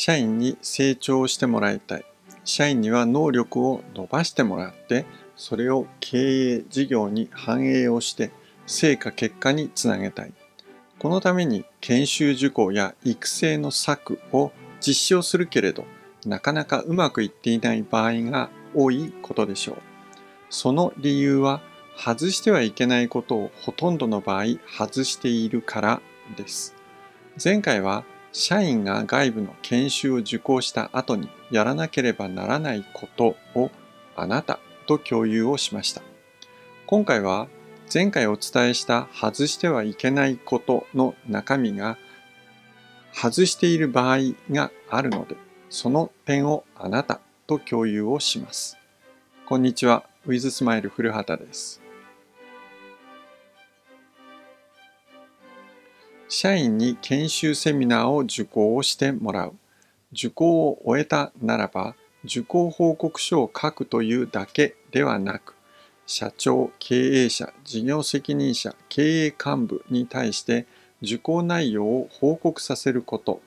社員に成長してもらいたい。社員には能力を伸ばしてもらって、それを経営事業に反映をして成果結果につなげたい。このために研修受講や育成の策を実施をするけれど、なかなかうまくいっていない場合が多いことでしょう。その理由は外してはいけないことをほとんどの場合外しているからです。前回は社員が外部の研修を受講した後にやらなければならないことをあなたと共有をしました。今回は前回お伝えした外してはいけないことの中身が外している場合があるので、その点をあなたと共有をします。こんにちは、ウィズスマイル古畑です。社員に研修セミナーを受講をしてもらう。受講を終えたならば、受講報告書を書くというだけではなく、社長、経営者、事業責任者、経営幹部に対して受講内容を報告させること、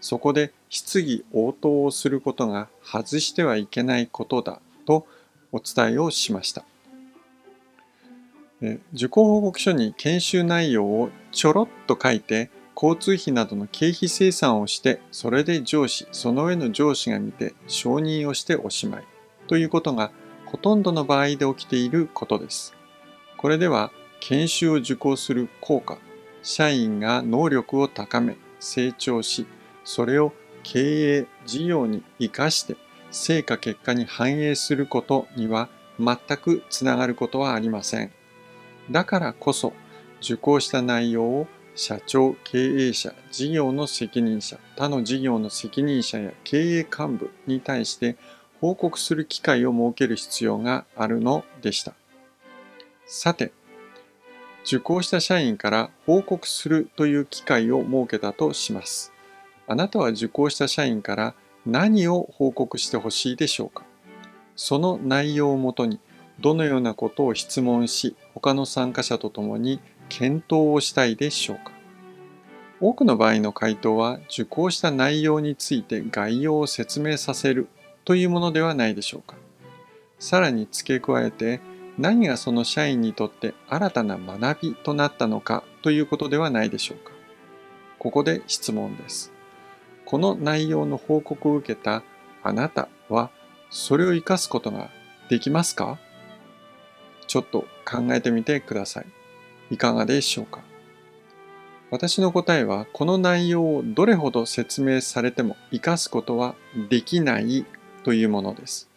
そこで質疑応答をすることが外してはいけないことだとお伝えをしました。受講報告書に研修内容をちょろっと書いて交通費などの経費精算をしてそれで上司その上の上司が見て承認をしておしまいということがほとんどの場合で起きていることです。これでは研修を受講する効果社員が能力を高め成長しそれを経営事業に生かして成果結果に反映することには全くつながることはありません。だからこそ受講した内容を社長、経営者、事業の責任者、他の事業の責任者や経営幹部に対して報告する機会を設ける必要があるのでした。さて、受講した社員から報告するという機会を設けたとします。あなたは受講した社員から何を報告してほしいでしょうか？その内容をもとにどのようなことを質問し他の参加者と共に検討をしたいでしょうか。多くの場合の回答は受講した内容について概要を説明させるというものではないでしょうか。さらに付け加えて何がその社員にとって新たな学びとなったのかということではないでしょうか。ここで質問です。この内容の報告を受けたあなたはそれを活かすことができますか？ちょっと考えてみてください。いかがでしょうか？私の答えはこの内容をどれほど説明されても活かすことはできないというものです。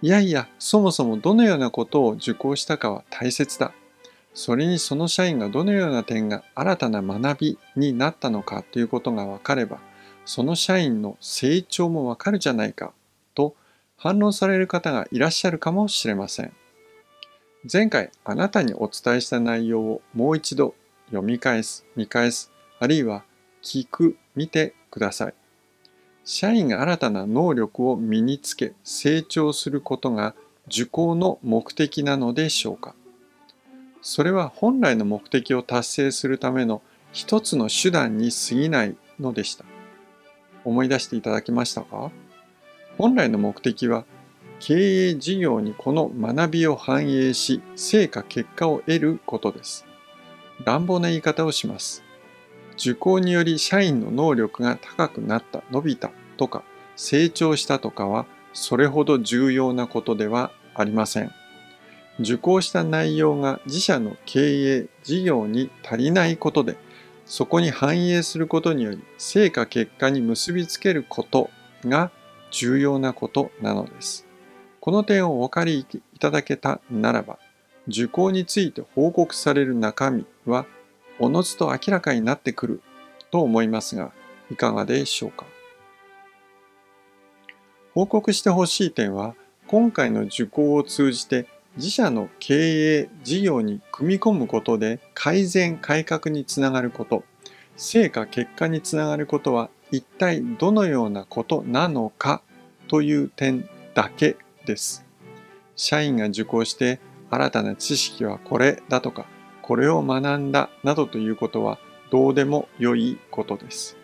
いやいや、そもそもどのようなことを受講したかは大切だ。それにその社員がどのような点が新たな学びになったのかということが分かれば、その社員の成長もわかるじゃないかと反論される方がいらっしゃるかもしれません。前回あなたにお伝えした内容をもう一度読み返す、見返す、あるいは聞く、見てください。社員が新たな能力を身につけ成長することが受講の目的なのでしょうかそれは本来の目的を達成するための一つの手段に過ぎないのでした。思い出していただけましたか？本来の目的は経営事業にこの学びを反映し、成果結果を得ることです。乱暴な言い方をします。受講により社員の能力が高くなった、伸びたとか、成長したとかは、それほど重要なことではありません。受講した内容が自社の経営、事業に足りないことで、そこに反映することにより成果結果に結びつけることが重要なことなのです。この点をお分かりいただけたならば、受講について報告される中身は、おのずと明らかになってくると思いますが、いかがでしょうか？報告してほしい点は、今回の受講を通じて自社の経営事業に組み込むことで改善改革につながること成果結果につながることは一体どのようなことなのかという点だけです。社員が受講して新たな知識はこれだとか、これを学んだなどということはどうでも良いことです。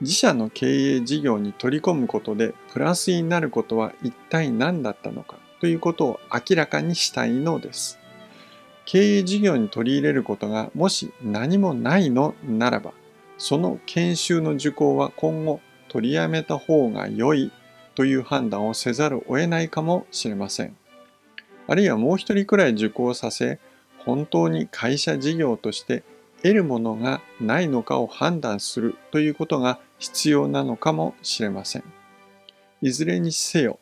自社の経営事業に取り込むことでプラスになることは一体何だったのかということを明らかにしたいのです。経営事業に取り入れることがもし何もないのならば、その研修の受講は今後取りやめた方が良いという判断をせざるを得ないかもしれません。あるいはもう一人くらい受講させ、本当に会社事業として得るものがないのかを判断するということが必要なのかもしれません。いずれにせよ、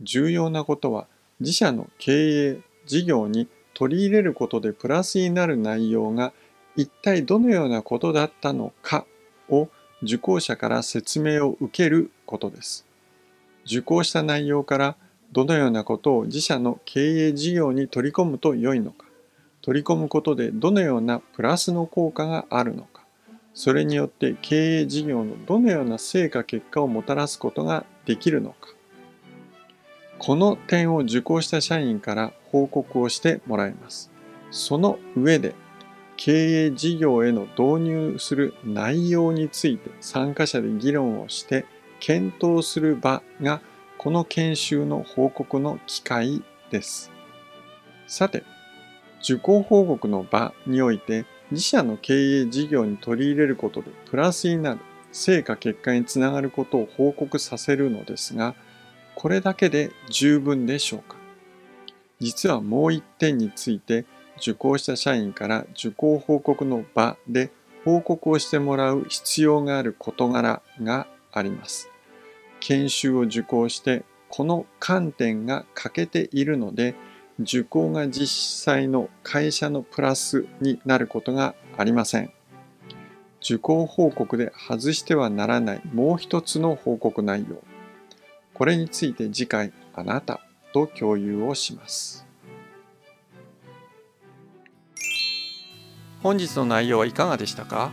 重要なことは自社の経営、事業に取り入れることでプラスになる内容が一体どのようなことだったのかを受講者から説明を受けることです。受講した内容からどのようなことを自社の経営事業に取り込むと良いのか、取り込むことでどのようなプラスの効果があるのか、それによって経営事業のどのような成果結果をもたらすことができるのか。この点を受講した社員から報告をしてもらいます。その上で経営事業への導入する内容について参加者で議論をして検討する場がこの研修の報告の機会です。さて、受講報告の場において自社の経営事業に取り入れることでプラスになる成果結果につながることを報告させるのですが、これだけで十分でしょうか？実はもう一点について受講した社員から受講報告の場で報告をしてもらう必要がある事柄があります。研修を受講してこの観点が欠けているので受講が実際の会社のプラスになることがありません。受講報告で外してはならないもう一つの報告内容。これについて次回あなたと共有をします。本日の内容はいかがでしたか？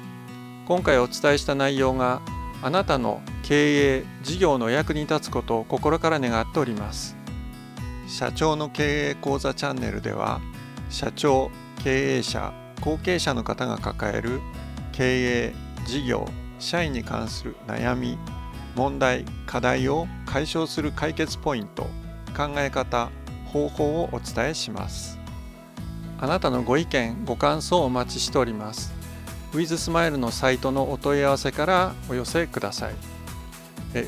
今回お伝えした内容があなたの経営事業の役に立つことを心から願っております。社長の経営講座チャンネルでは社長経営者後継者の方が抱える経営事業社員に関する悩み問題課題を解消する解決ポイント考え方方法をお伝えします。あなたのご意見ご感想をお待ちしております。ウィズスマイルのサイトのお問い合わせからお寄せください。ウ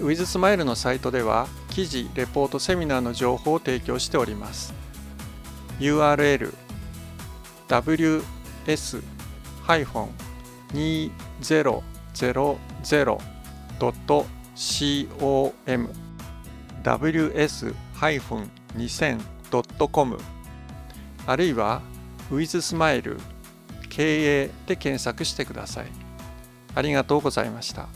ィズスマイルのサイトでは記事、レポート、セミナーの情報を提供しております。URL ws-2000.com ws-2000.com あるいは WithSmile 経営で検索してください。ありがとうございました。